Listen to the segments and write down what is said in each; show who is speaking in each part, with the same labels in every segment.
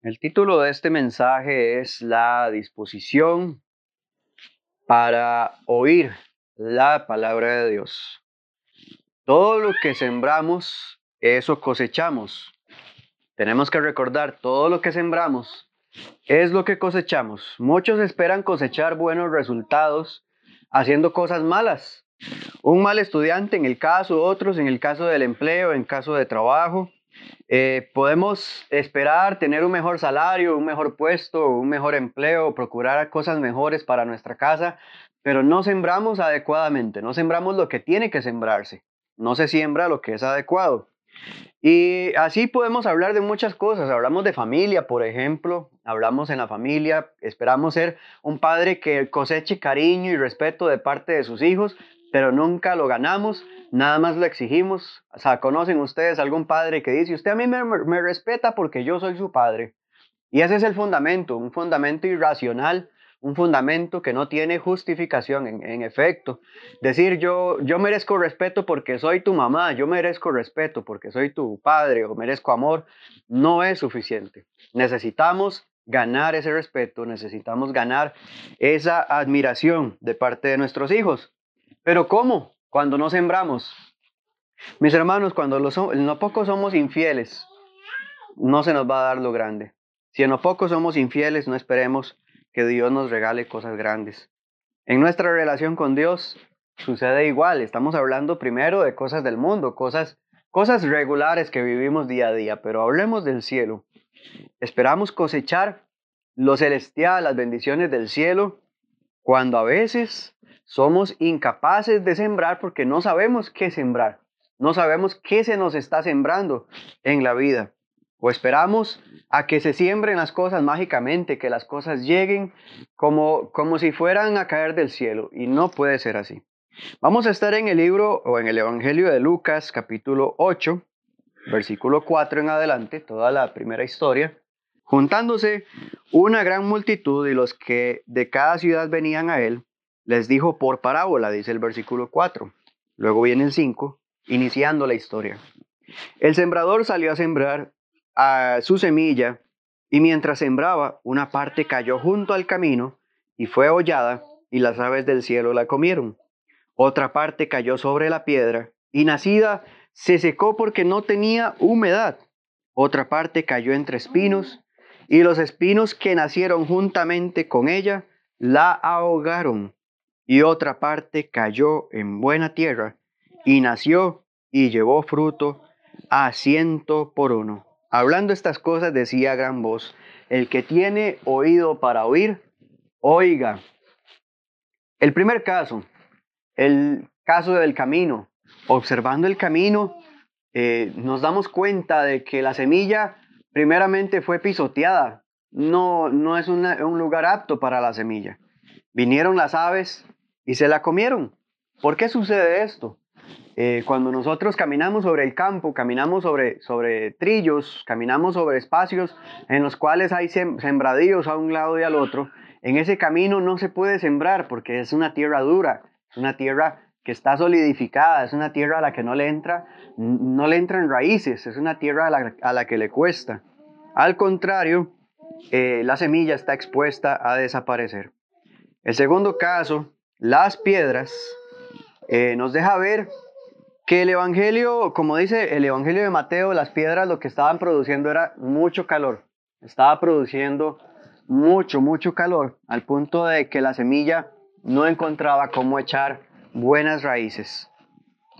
Speaker 1: El título de este mensaje es La disposición para oír la palabra de Dios. Todo lo que sembramos, eso cosechamos. Tenemos que recordar, todo lo que sembramos es lo que cosechamos. Muchos esperan cosechar buenos resultados haciendo cosas malas. Un mal estudiante en el caso, otros en el caso del empleo, en caso de trabajo, eh, podemos esperar tener un mejor salario, un mejor puesto, un mejor empleo, procurar cosas mejores para nuestra casa, pero no sembramos adecuadamente, no sembramos lo que tiene que sembrarse, no se siembra lo que es adecuado. Y así podemos hablar de muchas cosas, hablamos de familia, por ejemplo, hablamos en la familia, esperamos ser un padre que coseche cariño y respeto de parte de sus hijos, pero nunca lo ganamos, nada más lo exigimos. O sea, ¿conocen ustedes algún padre que dice, usted a mí me, respeta porque yo soy su padre? Y ese es el fundamento, un fundamento irracional, un fundamento que no tiene justificación en, en, efecto. Decir yo, yo merezco respeto porque soy tu mamá, yo merezco respeto porque soy tu padre o merezco amor, no es suficiente. Necesitamos ganar ese respeto, necesitamos ganar esa admiración de parte de nuestros hijos. Pero ¿cómo? Cuando no sembramos. Mis hermanos, cuando no poco somos infieles, no se nos va a dar lo grande. Si en lo poco somos infieles, no esperemos que Dios nos regale cosas grandes. En nuestra relación con Dios sucede igual. Estamos hablando primero de cosas del mundo, cosas, cosas regulares que vivimos día a día, pero hablemos del cielo. Esperamos cosechar lo celestial, las bendiciones del cielo, cuando a veces somos incapaces de sembrar porque no sabemos qué sembrar. No sabemos qué se nos está sembrando en la vida. O esperamos a que se siembren las cosas mágicamente, que las cosas lleguen como, como si fueran a caer del cielo. Y no puede ser así. Vamos a estar en el libro o en el Evangelio de Lucas capítulo 8, versículo 4 en adelante, toda la primera historia. Juntándose una gran multitud y los que de cada ciudad venían a él, les dijo por parábola, dice el versículo 4. Luego viene el 5, iniciando la historia. El sembrador salió a sembrar a su semilla y mientras sembraba, una parte cayó junto al camino y fue hollada y las aves del cielo la comieron. Otra parte cayó sobre la piedra y nacida se secó porque no tenía humedad. Otra parte cayó entre espinos y los espinos que nacieron juntamente con ella la ahogaron y otra parte cayó en buena tierra y nació y llevó fruto a ciento por uno. Hablando estas cosas decía gran voz, el que tiene oído para oír, oiga. El primer caso, el caso del camino. Observando el camino, eh, nos damos cuenta de que la semilla primeramente fue pisoteada. No, no es un lugar apto para la semilla. Vinieron las aves y se la comieron. ¿Por qué sucede esto? Eh, cuando nosotros caminamos sobre el campo, caminamos sobre, sobre trillos, caminamos sobre espacios en los cuales hay sembradíos a un lado y al otro, en ese camino no se puede sembrar porque es una tierra dura, es una tierra que está solidificada, es una tierra a la que no le entra, no le entran raíces, es una tierra a la, que le cuesta. Al contrario, eh, la semilla está expuesta a desaparecer. El segundo caso las piedras, eh, nos deja ver que el Evangelio, como dice el Evangelio de Mateo, las piedras lo que estaban produciendo era mucho calor. Estaba produciendo mucho, mucho calor, al punto de que la semilla no encontraba cómo echar buenas raíces.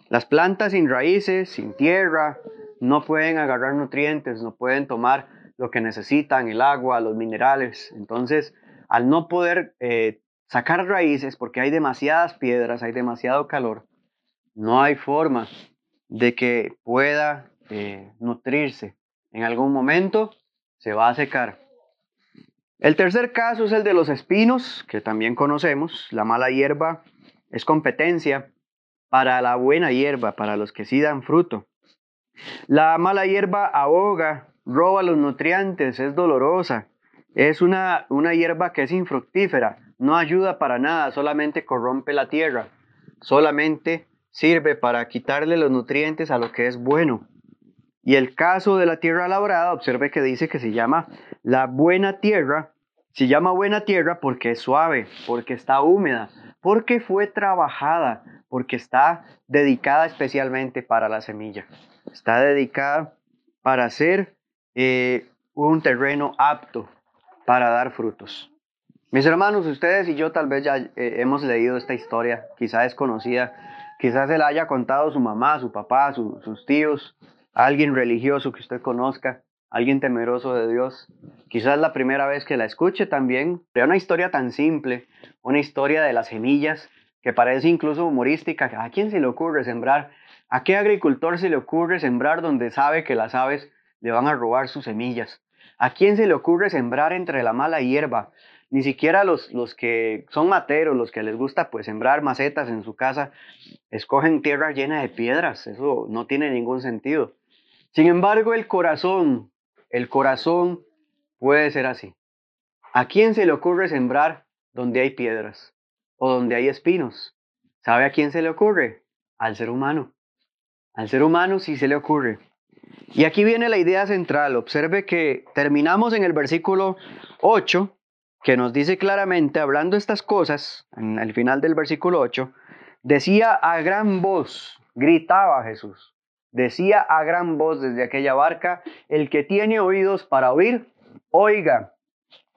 Speaker 1: Las plantas sin raíces, sin tierra, no pueden agarrar nutrientes, no pueden tomar lo que necesitan, el agua, los minerales. Entonces, al no poder eh, sacar raíces porque hay demasiadas piedras, hay demasiado calor, no hay forma de que pueda eh, nutrirse. En algún momento se va a secar. El tercer caso es el de los espinos, que también conocemos. La mala hierba es competencia para la buena hierba, para los que sí dan fruto. La mala hierba ahoga, roba los nutrientes, es dolorosa. Es una, una hierba que es infructífera, no ayuda para nada, solamente corrompe la tierra, solamente sirve para quitarle los nutrientes a lo que es bueno. Y el caso de la tierra labrada, observe que dice que se llama La buena tierra se llama buena tierra porque es suave, porque está húmeda, porque fue trabajada, porque está dedicada especialmente para la semilla. Está dedicada para ser eh, un terreno apto para dar frutos. Mis hermanos, ustedes y yo tal vez ya eh, hemos leído esta historia, quizás es conocida, quizás se la haya contado su mamá, su papá, sus tíos, alguien religioso que usted conozca, alguien temeroso de Dios. Quizás la primera vez que la escuche también. Pero una historia tan simple, una historia de las semillas que parece incluso humorística. ¿A quién se le ocurre sembrar? ¿A qué agricultor se le ocurre sembrar donde sabe que las aves le van a robar sus semillas? ¿A quién se le ocurre sembrar entre la mala hierba? Ni siquiera los, los que son materos, los que les gusta pues sembrar macetas en su casa, escogen tierra llena de piedras. Eso no tiene ningún sentido. Sin embargo, el corazón, el corazón puede ser así. ¿A quién se le ocurre sembrar donde hay piedras o donde hay espinos? ¿Sabe a quién se le ocurre? Al ser humano. Al ser humano sí se le ocurre. Y aquí viene la idea central. Observe que terminamos en el versículo 8 que nos dice claramente, hablando estas cosas, en el final del versículo 8, decía a gran voz, gritaba Jesús, decía a gran voz desde aquella barca, el que tiene oídos para oír, oiga.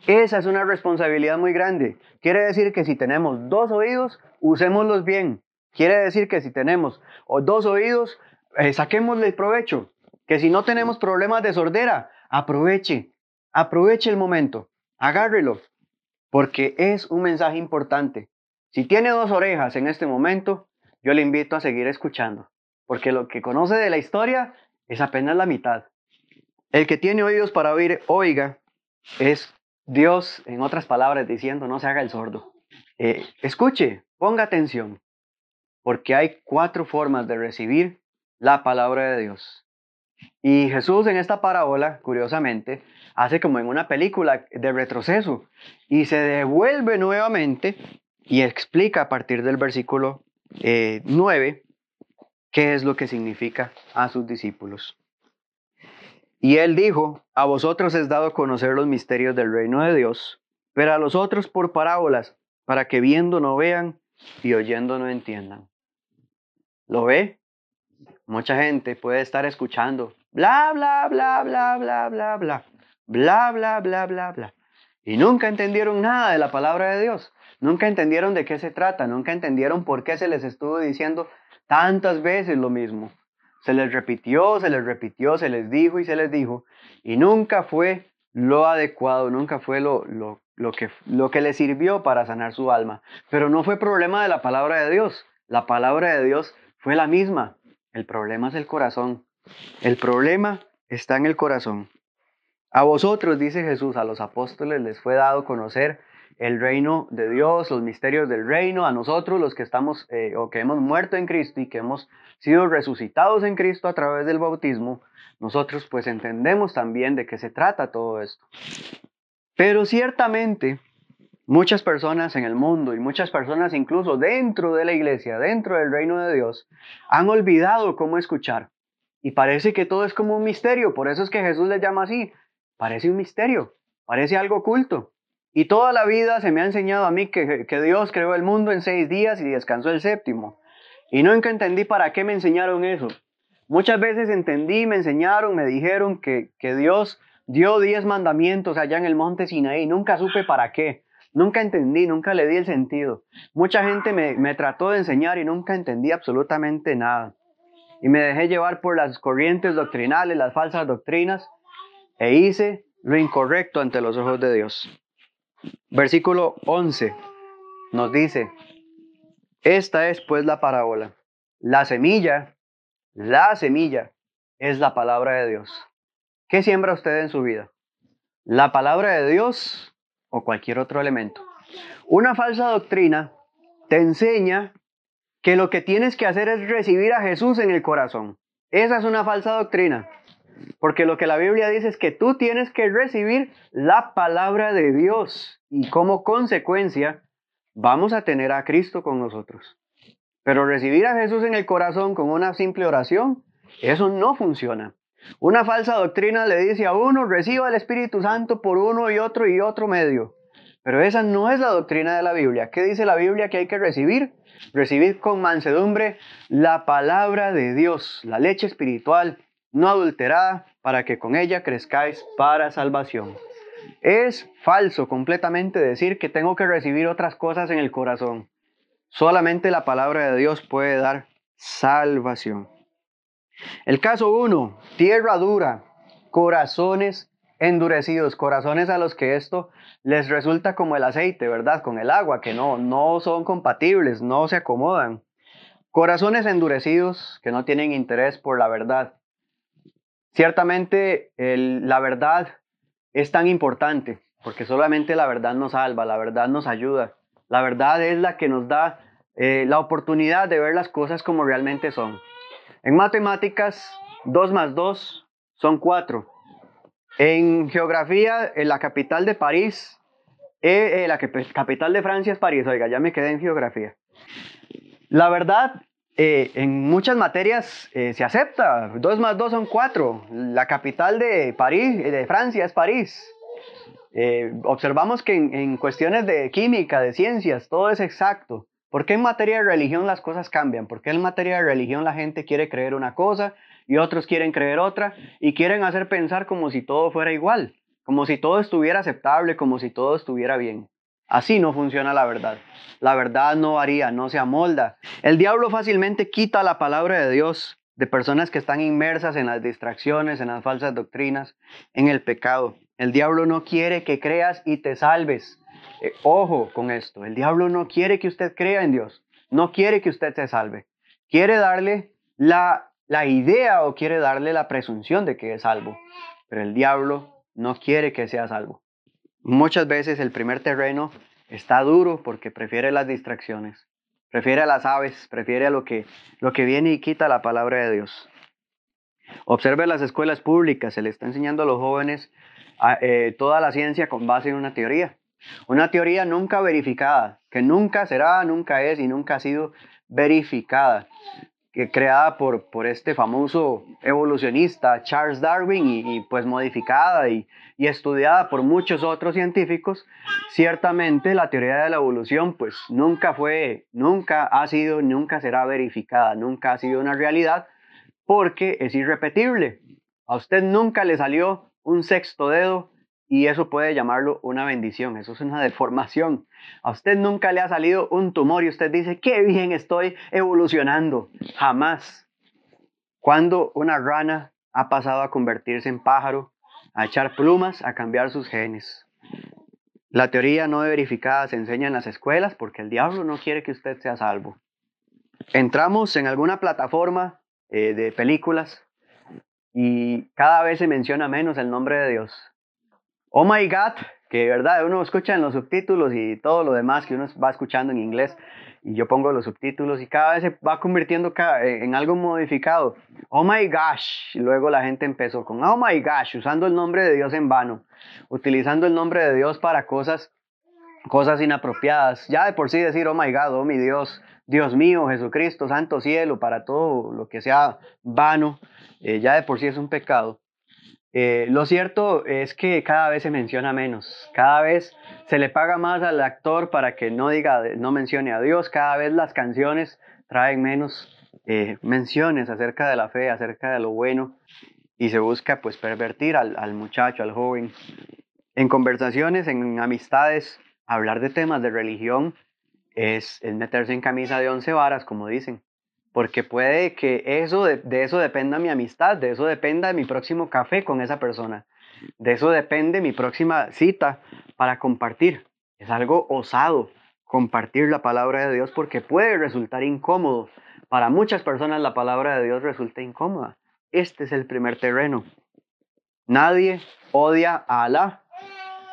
Speaker 1: Esa es una responsabilidad muy grande. Quiere decir que si tenemos dos oídos, usémoslos bien. Quiere decir que si tenemos dos oídos, eh, saquémosle provecho. Que si no tenemos problemas de sordera, aproveche, aproveche el momento, agárrelo porque es un mensaje importante. Si tiene dos orejas en este momento, yo le invito a seguir escuchando, porque lo que conoce de la historia es apenas la mitad. El que tiene oídos para oír, oiga, es Dios, en otras palabras, diciendo, no se haga el sordo. Eh, escuche, ponga atención, porque hay cuatro formas de recibir la palabra de Dios. Y Jesús en esta parábola, curiosamente, hace como en una película de retroceso y se devuelve nuevamente y explica a partir del versículo 9 eh, qué es lo que significa a sus discípulos. Y él dijo, a vosotros es dado conocer los misterios del reino de Dios, pero a los otros por parábolas, para que viendo no vean y oyendo no entiendan. ¿Lo ve? Mucha gente puede estar escuchando, bla, bla, bla, bla, bla, bla, bla bla, bla, bla, bla, bla. Y nunca entendieron nada de la palabra de Dios. Nunca entendieron de qué se trata. Nunca entendieron por qué se les estuvo diciendo tantas veces lo mismo. Se les repitió, se les repitió, se les dijo y se les dijo. Y nunca fue lo adecuado, nunca fue lo, lo, lo, que, lo que les sirvió para sanar su alma. Pero no fue problema de la palabra de Dios. La palabra de Dios fue la misma. El problema es el corazón. El problema está en el corazón. A vosotros, dice Jesús, a los apóstoles les fue dado conocer el reino de Dios, los misterios del reino, a nosotros los que estamos eh, o que hemos muerto en Cristo y que hemos sido resucitados en Cristo a través del bautismo, nosotros pues entendemos también de qué se trata todo esto. Pero ciertamente muchas personas en el mundo y muchas personas incluso dentro de la iglesia, dentro del reino de Dios, han olvidado cómo escuchar. Y parece que todo es como un misterio, por eso es que Jesús les llama así, Parece un misterio, parece algo oculto. Y toda la vida se me ha enseñado a mí que, Dios creó el mundo en seis días y descansó el séptimo. Y nunca entendí para qué me enseñaron eso. Muchas veces entendí, me enseñaron, me dijeron que, que Dios dio diez mandamientos allá en el monte Sinaí. Nunca supe para qué. Nunca entendí, nunca le di el sentido. Mucha gente me, me trató de enseñar y nunca entendí absolutamente nada. Y me dejé llevar por las corrientes doctrinales, las falsas doctrinas, e hice lo incorrecto ante los ojos de Dios. Versículo 11 nos dice, esta es pues la parábola. La semilla, la semilla es la palabra de Dios. ¿Qué siembra usted en su vida? ¿La palabra de Dios o cualquier otro elemento? Una falsa doctrina te enseña que lo que tienes que hacer es recibir a Jesús en el corazón. Esa es una falsa doctrina. Porque lo que la Biblia dice es que tú tienes que recibir la palabra de Dios y como consecuencia vamos a tener a Cristo con nosotros. Pero recibir a Jesús en el corazón con una simple oración, eso no funciona. Una falsa doctrina le dice a uno, reciba el Espíritu Santo por uno y otro y otro medio. Pero esa no es la doctrina de la Biblia. ¿Qué dice la Biblia que hay que recibir? Recibid con mansedumbre la palabra de Dios, la leche espiritual, no adulterada, para que con ella crezcáis para salvación. Es falso completamente decir que tengo que recibir otras cosas en el corazón. Solamente la palabra de Dios puede dar salvación. El caso 1, tierra dura, corazones endurecidos, corazones a los que esto les resulta como el aceite, ¿verdad? Con el agua, que no, no son compatibles, no se acomodan. Corazones endurecidos que no tienen interés por la verdad. Ciertamente la verdad es tan importante, porque solamente la verdad nos salva, la verdad nos ayuda. La verdad es la que nos da eh, la oportunidad de ver las cosas como realmente son. En matemáticas, 2 más 2 son 4. En geografía, en la capital de París, eh, eh, la capital de Francia es París. Oiga, ya me quedé en geografía. La verdad, eh, en muchas materias se acepta. 2 más 2 son 4. La capital de París, de Francia, es París. observamos que en, en cuestiones de química, de ciencias, todo es exacto. ¿Por qué en materia de religión las cosas cambian? ¿Por qué en materia de religión la gente quiere creer una cosa y otros quieren creer otra y quieren hacer pensar como si todo fuera igual, como si todo estuviera aceptable, como si todo estuviera bien? Así no funciona la verdad. La verdad no varía, no se amolda. El diablo fácilmente quita la palabra de Dios de personas que están inmersas en las distracciones, en las falsas doctrinas, en el pecado. El diablo no quiere que creas y te salves. Eh, ojo con esto, el diablo no quiere que usted crea en Dios, no quiere que usted se salve, quiere darle la, la idea o quiere darle la presunción de que es salvo, pero el diablo no quiere que sea salvo. Muchas veces el primer terreno está duro porque prefiere las distracciones, prefiere a las aves, prefiere lo que, lo que viene y quita la palabra de Dios. Observe las escuelas públicas, se le está enseñando a los jóvenes eh, toda la ciencia con base en una teoría. Una teoría nunca verificada, que nunca será, nunca es y nunca ha sido verificada, que creada por, por este famoso evolucionista Charles Darwin y, pues modificada y, y, estudiada por muchos otros científicos, ciertamente la teoría de la evolución pues nunca fue, nunca ha sido, nunca será verificada, nunca ha sido una realidad porque es irrepetible. A usted nunca le salió un sexto dedo y eso puede llamarlo una bendición, eso es una deformación. A usted nunca le ha salido un tumor y usted dice, qué bien estoy evolucionando. Jamás. Cuando una rana ha pasado a convertirse en pájaro, a echar plumas, a cambiar sus genes. La teoría no verificada se enseña en las escuelas porque el diablo no quiere que usted sea salvo. Entramos en alguna plataforma eh, de películas y cada vez se menciona menos el nombre de Dios Oh my God, que verdad uno escucha en los subtítulos y todo lo demás que uno va escuchando en inglés y yo pongo los subtítulos y cada vez se va convirtiendo en algo modificado. Oh my gosh, y luego la gente empezó con oh my gosh, usando el nombre de Dios en vano, utilizando el nombre de Dios para cosas cosas inapropiadas. Ya de por sí decir oh my God, oh mi Dios, Dios mío, Jesucristo, santo cielo, para todo lo que sea vano, eh, ya de por sí es un pecado. Eh, lo cierto es que cada vez se menciona menos, cada vez se le paga más al actor para que no diga, no mencione a Dios, cada vez las canciones traen menos eh, menciones acerca de la fe, acerca de lo bueno, y se busca pues pervertir al, muchacho, al joven. En conversaciones, en amistades, hablar de temas de religión es, es meterse en camisa de once varas, como dicen porque puede que eso de, eso dependa mi amistad, de eso dependa mi próximo café con esa persona, de eso depende mi próxima cita para compartir. Es algo osado compartir la palabra de Dios porque puede resultar incómodo. Para muchas personas la palabra de Dios resulta incómoda. Este es el primer terreno. Nadie odia a Alá.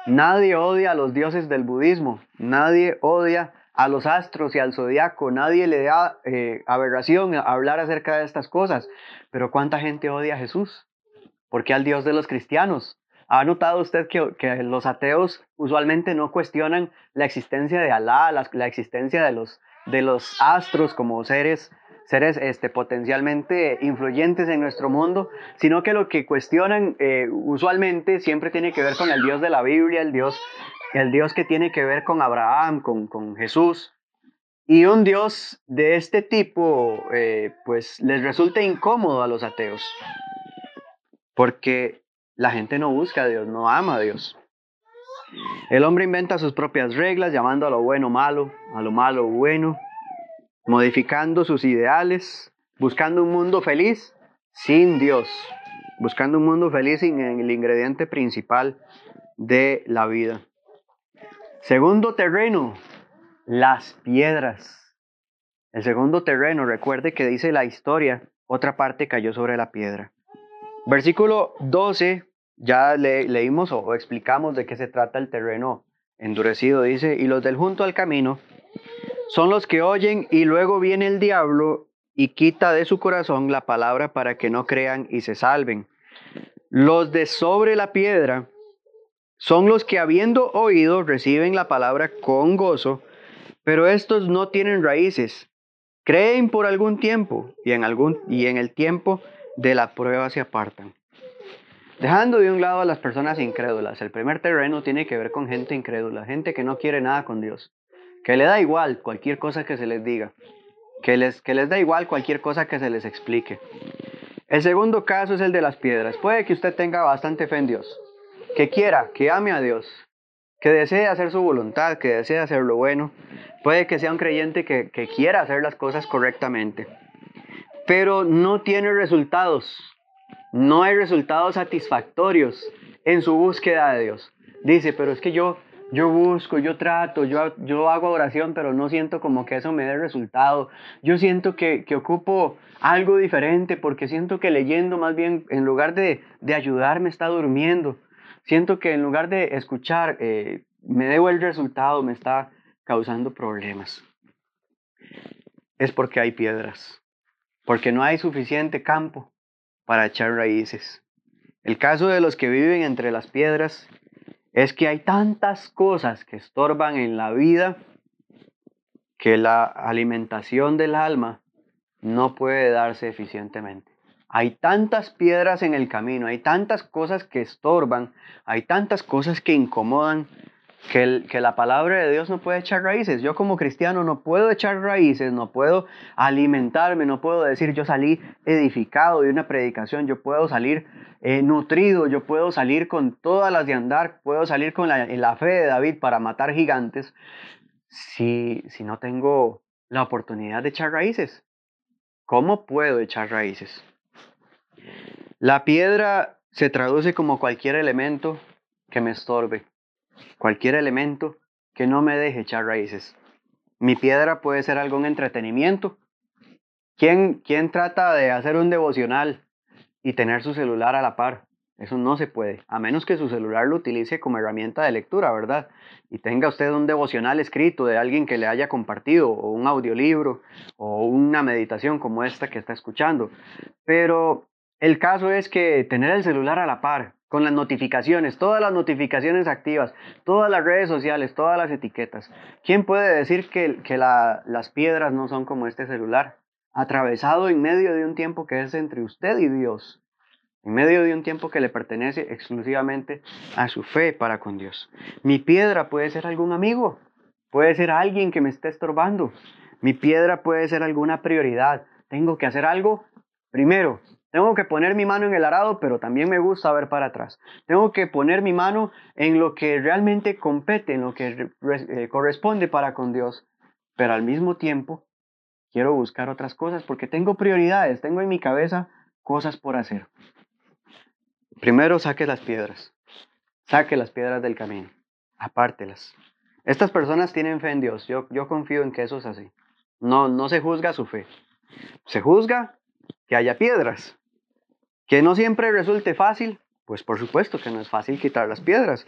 Speaker 1: Nadie odia a los dioses del budismo. Nadie odia a los astros y al zodiaco. Nadie le da eh, aberración a hablar acerca de estas cosas. Pero ¿cuánta gente odia a Jesús? ¿Por qué al Dios de los cristianos? ¿Ha notado usted que, los ateos usualmente no cuestionan la existencia de Alá, la, existencia de los, de los astros como seres, seres este, potencialmente influyentes en nuestro mundo, sino que lo que cuestionan eh, usualmente siempre tiene que ver con el Dios de la Biblia, el Dios, el Dios que tiene que ver con Abraham, con, con Jesús. Y un Dios de este tipo, eh, pues les resulta incómodo a los ateos, porque la gente no busca a Dios, no ama a Dios. El hombre inventa sus propias reglas, llamando a lo bueno malo, a lo malo bueno, modificando sus ideales, buscando un mundo feliz sin Dios, buscando un mundo feliz sin el ingrediente principal de la vida. Segundo terreno, las piedras. El segundo terreno, recuerde que dice la historia, otra parte cayó sobre la piedra. Versículo 12 ya leímos o, explicamos de qué se trata el terreno endurecido. Dice, y los del junto al camino son los que oyen y luego viene el diablo y quita de su corazón la palabra para que no crean y se salven. Los de sobre la piedra son los que habiendo oído reciben la palabra con gozo, pero estos no tienen raíces. Creen por algún tiempo y en, algún, y en el tiempo de la prueba se apartan. Dejando de un lado a las personas incrédulas, el primer terreno tiene que ver con gente incrédula, gente que no quiere nada con Dios, que le da igual cualquier cosa que se les diga, que les, que les da igual cualquier cosa que se les explique. El segundo caso es el de las piedras. Puede que usted tenga bastante fe en Dios, que quiera, que ame a Dios, que desee hacer su voluntad, que desee hacer lo bueno. Puede que sea un creyente que, que quiera hacer las cosas correctamente, pero no tiene resultados no hay resultados satisfactorios en su búsqueda de Dios. Dice, pero es que yo, yo busco, yo trato, yo, yo hago oración, pero no siento como que eso me dé resultado. Yo siento que, que ocupo algo diferente porque siento que leyendo más bien, en lugar de, de ayudarme, está durmiendo. Siento que en lugar de escuchar, eh, me debo el resultado, me está causando problemas. Es porque hay piedras, porque no hay suficiente campo para echar raíces. El caso de los que viven entre las piedras es que hay tantas cosas que estorban en la vida que la alimentación del alma no puede darse eficientemente. Hay tantas piedras en el camino, hay tantas cosas que estorban, hay tantas cosas que incomodan que, la palabra de Dios no puede echar raíces. Yo como cristiano no puedo echar raíces, no puedo alimentarme, no puedo decir yo salí edificado de una predicación, yo puedo salir eh, nutrido, yo puedo salir con todas las de andar, puedo salir con la, la fe de David para matar gigantes si, si no tengo la oportunidad de echar raíces. ¿Cómo puedo echar raíces? La piedra se traduce como cualquier elemento que me estorbe cualquier elemento que no me deje echar raíces. Mi piedra puede ser algún entretenimiento. ¿Quién, ¿Quién trata de hacer un devocional y tener su celular a la par? Eso no se puede, a menos que su celular lo utilice como herramienta de lectura, ¿verdad? Y tenga usted un devocional escrito de alguien que le haya compartido, o un audiolibro, o una meditación como esta que está escuchando. Pero el caso es que tener el celular a la par, con las notificaciones, todas las notificaciones activas, todas las redes sociales, todas las etiquetas. ¿Quién puede decir que, que las piedras no son como este celular? Atravesado en medio de un tiempo que es entre usted y Dios, en medio de un tiempo que le pertenece exclusivamente a su fe para con Dios. Mi piedra puede ser algún amigo, puede ser alguien que me esté estorbando. Mi piedra puede ser alguna prioridad. Tengo que hacer algo primero tengo que poner mi mano en el arado, pero también me gusta ver para atrás. Tengo que poner mi mano en lo que realmente compete, en lo que eh, corresponde para con Dios. Pero al mismo tiempo, quiero buscar otras cosas porque tengo prioridades, tengo en mi cabeza cosas por hacer. Primero saque las piedras. Saque las piedras del camino. Apártelas. Estas personas tienen fe en Dios. Yo, yo confío en que eso es así. No, no se juzga su fe. Se juzga que haya piedras. Que no siempre resulte fácil, pues por supuesto que no es fácil quitar las piedras.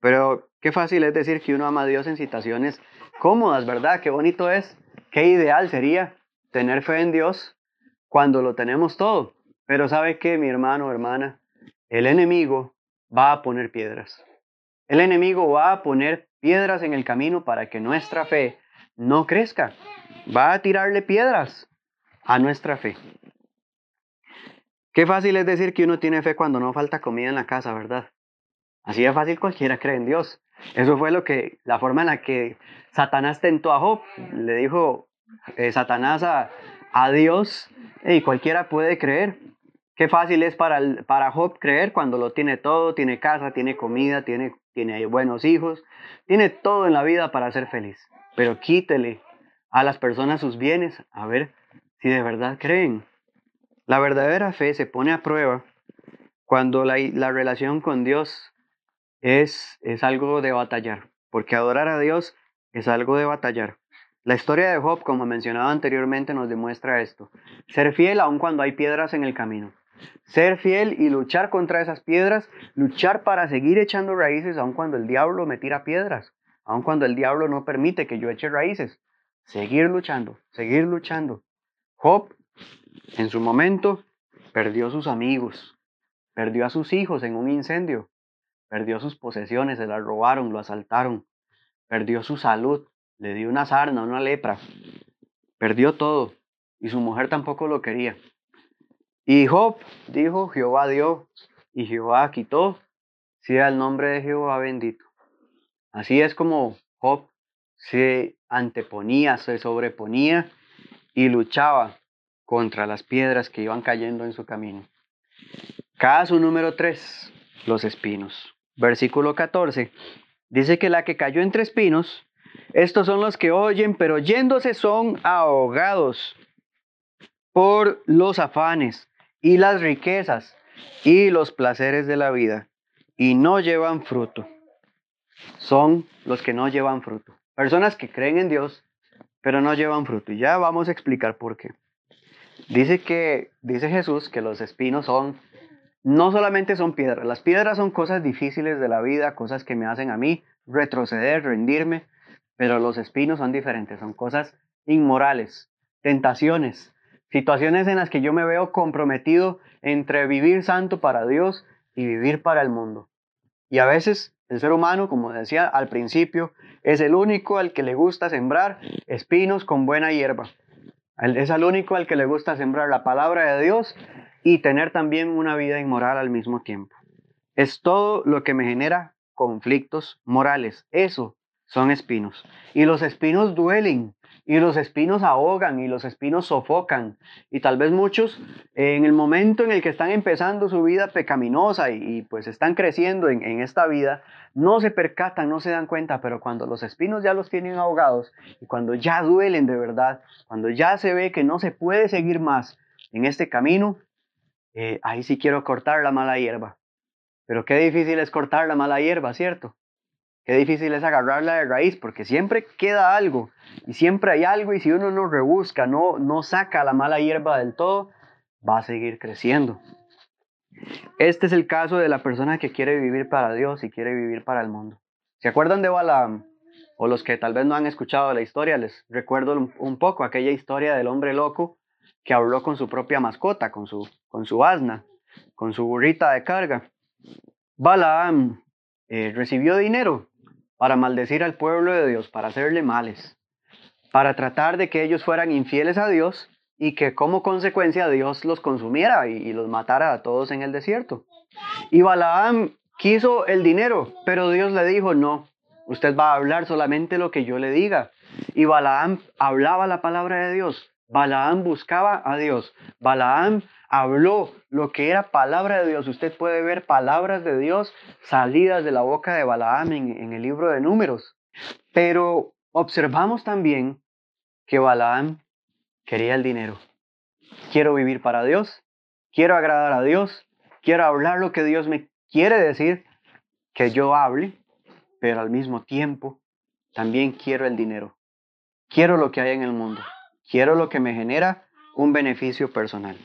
Speaker 1: Pero qué fácil es decir que uno ama a Dios en situaciones cómodas, ¿verdad? Qué bonito es. Qué ideal sería tener fe en Dios cuando lo tenemos todo. Pero ¿sabe qué, mi hermano o hermana? El enemigo va a poner piedras. El enemigo va a poner piedras en el camino para que nuestra fe no crezca. Va a tirarle piedras a nuestra fe. Qué fácil es decir que uno tiene fe cuando no falta comida en la casa, ¿verdad? Así de fácil cualquiera cree en Dios. Eso fue lo que, la forma en la que Satanás tentó a Job. Le dijo eh, Satanás a, Dios, y cualquiera puede creer. Qué fácil es para, para Job creer cuando lo tiene todo, tiene casa, tiene comida, tiene, tiene buenos hijos, tiene todo en la vida para ser feliz. Pero quítele a las personas sus bienes a ver si de verdad creen. La verdadera fe se pone a prueba cuando la, la relación con Dios es, es algo de batallar, porque adorar a Dios es algo de batallar. La historia de Job, como mencionaba anteriormente, nos demuestra esto. Ser fiel aun cuando hay piedras en el camino. Ser fiel y luchar contra esas piedras, luchar para seguir echando raíces aun cuando el diablo me tira piedras, aun cuando el diablo no permite que yo eche raíces. Seguir luchando, seguir luchando. Job, en su momento, perdió sus amigos, perdió a sus hijos en un incendio, perdió sus posesiones, se las robaron, lo asaltaron, perdió su salud, le dio una sarna, una lepra, perdió todo y su mujer tampoco lo quería. Y Job dijo, Jehová dio y Jehová quitó, sea el nombre de Jehová bendito. Así es como Job se anteponía, se sobreponía y luchaba contra las piedras que iban cayendo en su camino. Caso número 3, los espinos. Versículo 14. Dice que la que cayó entre espinos estos son los que oyen, pero yéndose son ahogados por los afanes y las riquezas y los placeres de la vida y no llevan fruto. Son los que no llevan fruto. Personas que creen en Dios, pero no llevan fruto. Y ya vamos a explicar por qué. Dice que dice Jesús que los espinos son no solamente son piedras, las piedras son cosas difíciles de la vida, cosas que me hacen a mí retroceder, rendirme, pero los espinos son diferentes, son cosas inmorales, tentaciones, situaciones en las que yo me veo comprometido entre vivir santo para Dios y vivir para el mundo. Y a veces el ser humano, como decía al principio, es el único al que le gusta sembrar espinos con buena hierba. Es el único al que le gusta sembrar la palabra de Dios y tener también una vida inmoral al mismo tiempo. Es todo lo que me genera conflictos morales. Eso son espinos. Y los espinos duelen, y los espinos ahogan, y los espinos sofocan. Y tal vez muchos en el momento en el que están empezando su vida pecaminosa y, pues están creciendo en, en, esta vida, no se percatan, no se dan cuenta, pero cuando los espinos ya los tienen ahogados y cuando ya duelen de verdad, cuando ya se ve que no se puede seguir más en este camino, eh, ahí sí quiero cortar la mala hierba. Pero qué difícil es cortar la mala hierba, ¿cierto? Qué difícil es agarrarla de raíz porque siempre queda algo y siempre hay algo y si uno no rebusca, no, no saca la mala hierba del todo, va a seguir creciendo. Este es el caso de la persona que quiere vivir para Dios y quiere vivir para el mundo. ¿Se acuerdan de Balaam? O los que tal vez no han escuchado la historia, les recuerdo un poco aquella historia del hombre loco que habló con su propia mascota, con su, con su asna, con su burrita de carga. Balaam eh, recibió dinero para maldecir al pueblo de Dios, para hacerle males, para tratar de que ellos fueran infieles a Dios y que como consecuencia Dios los consumiera y, los matara a todos en el desierto. Y Balaam quiso el dinero, pero Dios le dijo, no, usted va a hablar solamente lo que yo le diga. Y Balaam hablaba la palabra de Dios. Balaam buscaba a Dios. Balaam habló lo que era palabra de Dios. Usted puede ver palabras de Dios salidas de la boca de Balaam en, el libro de números. Pero observamos también que Balaam quería el dinero. Quiero vivir para Dios, quiero agradar a Dios, quiero hablar lo que Dios me quiere decir que yo hable, pero al mismo tiempo también quiero el dinero. Quiero lo que hay en el mundo. Quiero lo que me genera un beneficio personal.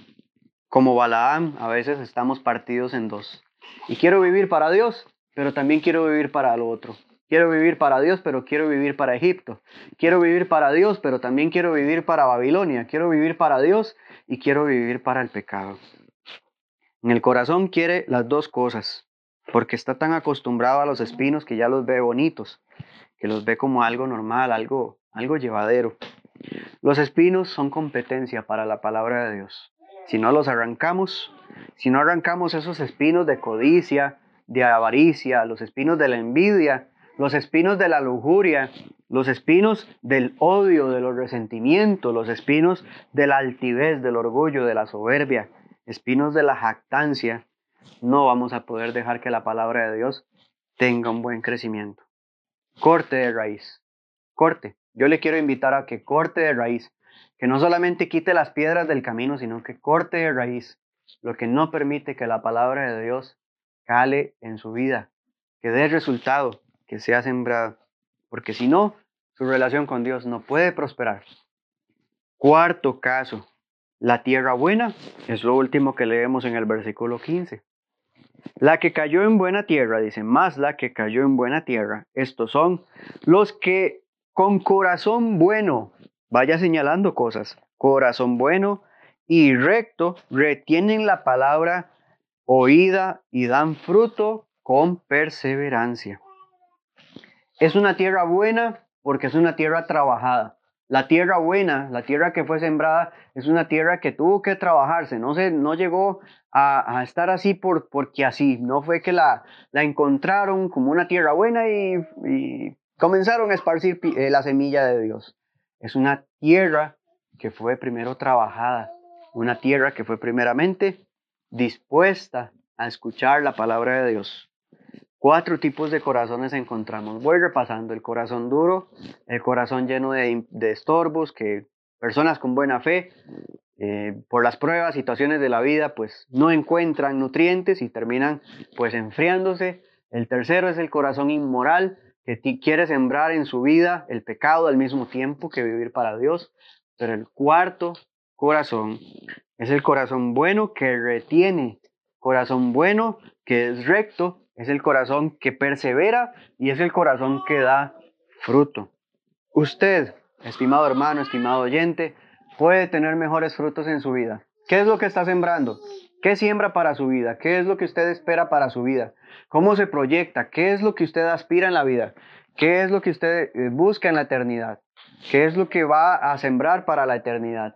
Speaker 1: Como Balaam, a veces estamos partidos en dos. Y quiero vivir para Dios, pero también quiero vivir para lo otro. Quiero vivir para Dios, pero quiero vivir para Egipto. Quiero vivir para Dios, pero también quiero vivir para Babilonia. Quiero vivir para Dios y quiero vivir para el pecado. En el corazón quiere las dos cosas, porque está tan acostumbrado a los espinos que ya los ve bonitos, que los ve como algo normal, algo, algo llevadero. Los espinos son competencia para la palabra de Dios. Si no los arrancamos, si no arrancamos esos espinos de codicia, de avaricia, los espinos de la envidia, los espinos de la lujuria, los espinos del odio, de los resentimientos, los espinos de la altivez, del orgullo, de la soberbia, espinos de la jactancia, no vamos a poder dejar que la palabra de Dios tenga un buen crecimiento. Corte de raíz. Corte. Yo le quiero invitar a que corte de raíz, que no solamente quite las piedras del camino, sino que corte de raíz lo que no permite que la palabra de Dios cale en su vida, que dé resultado, que sea sembrado. Porque si no, su relación con Dios no puede prosperar. Cuarto caso, la tierra buena es lo último que leemos en el versículo 15. La que cayó en buena tierra, dice, más la que cayó en buena tierra. Estos son los que con corazón bueno, vaya señalando cosas, corazón bueno y recto, retienen la palabra oída y dan fruto con perseverancia. Es una tierra buena porque es una tierra trabajada. La tierra buena, la tierra que fue sembrada, es una tierra que tuvo que trabajarse, no, se, no llegó a, estar así por, porque así, no fue que la, la encontraron como una tierra buena y, comenzaron a esparcir eh, la semilla de Dios. Es una tierra que fue primero trabajada, una tierra que fue primeramente dispuesta a escuchar la palabra de Dios. Cuatro tipos de corazones encontramos. Voy repasando el corazón duro, el corazón lleno de, estorbos, que personas con buena fe, eh, por las pruebas, situaciones de la vida, pues no encuentran nutrientes y terminan pues enfriándose. El tercero es el corazón inmoral, que quiere sembrar en su vida el pecado al mismo tiempo que vivir para Dios. Pero el cuarto corazón es el corazón bueno que retiene, corazón bueno que es recto es el corazón que persevera y es el corazón que da fruto. Usted, estimado hermano, estimado oyente, puede tener mejores frutos en su vida. ¿Qué es lo que está sembrando? ¿Qué siembra para su vida? ¿Qué es lo que usted espera para su vida? ¿Cómo se proyecta? ¿Qué es lo que usted aspira en la vida? ¿Qué es lo que usted eh, busca en la eternidad? ¿Qué es lo que va a sembrar para la eternidad?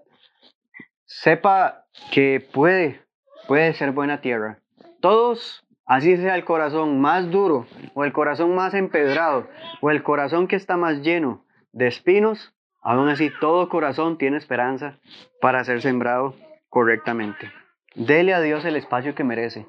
Speaker 1: Sepa que puede, puede ser buena tierra. Todos Así sea el corazón más duro o el corazón más empedrado o el corazón que está más lleno de espinos, aún así todo corazón tiene esperanza para ser sembrado correctamente. Dele a Dios el espacio que merece.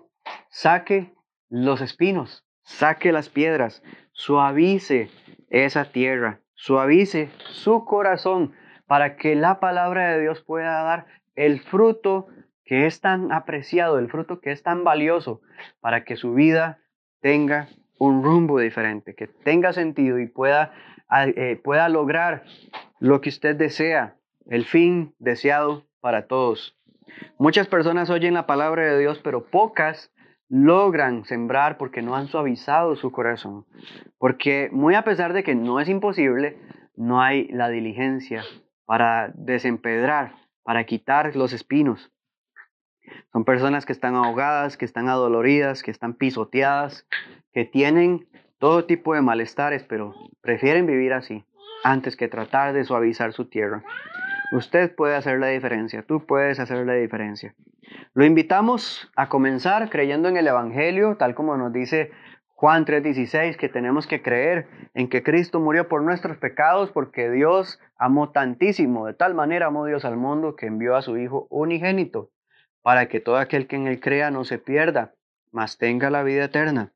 Speaker 1: Saque los espinos, saque las piedras, suavice esa tierra, suavice su corazón para que la palabra de Dios pueda dar el fruto que es tan apreciado, el fruto que es tan valioso para que su vida tenga un rumbo diferente, que tenga sentido y pueda, eh, pueda lograr lo que usted desea, el fin deseado para todos. Muchas personas oyen la palabra de Dios, pero pocas logran sembrar porque no han suavizado su corazón. Porque muy a pesar de que no es imposible, no hay la diligencia para desempedrar, para quitar los espinos. Son personas que están ahogadas, que están adoloridas, que están pisoteadas, que tienen todo tipo de malestares, pero prefieren vivir así antes que tratar de suavizar su tierra. Usted puede hacer la diferencia, tú puedes hacer la diferencia. Lo invitamos a comenzar creyendo en el Evangelio, tal como nos dice Juan 3:16, que tenemos que creer en que Cristo murió por nuestros pecados porque Dios amó tantísimo, de tal manera amó Dios al mundo que envió a su Hijo unigénito para que todo aquel que en él crea no se pierda, mas tenga la vida eterna.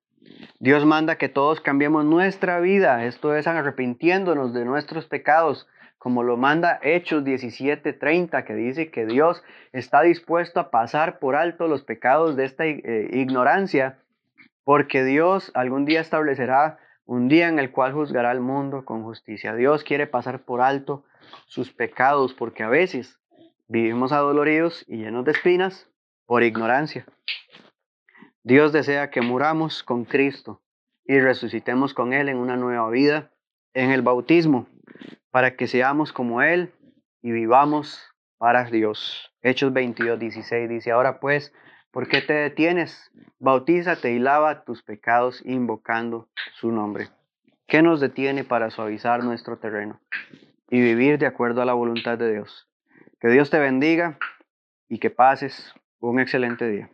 Speaker 1: Dios manda que todos cambiemos nuestra vida, esto es arrepintiéndonos de nuestros pecados, como lo manda Hechos 17:30, que dice que Dios está dispuesto a pasar por alto los pecados de esta eh, ignorancia, porque Dios algún día establecerá un día en el cual juzgará al mundo con justicia. Dios quiere pasar por alto sus pecados, porque a veces Vivimos adoloridos y llenos de espinas por ignorancia. Dios desea que muramos con Cristo y resucitemos con Él en una nueva vida en el bautismo, para que seamos como Él y vivamos para Dios. Hechos 22, 16 dice, ahora pues, ¿por qué te detienes? Bautízate y lava tus pecados invocando su nombre. ¿Qué nos detiene para suavizar nuestro terreno? y vivir de acuerdo a la voluntad de Dios. Que Dios te bendiga y que pases un excelente día.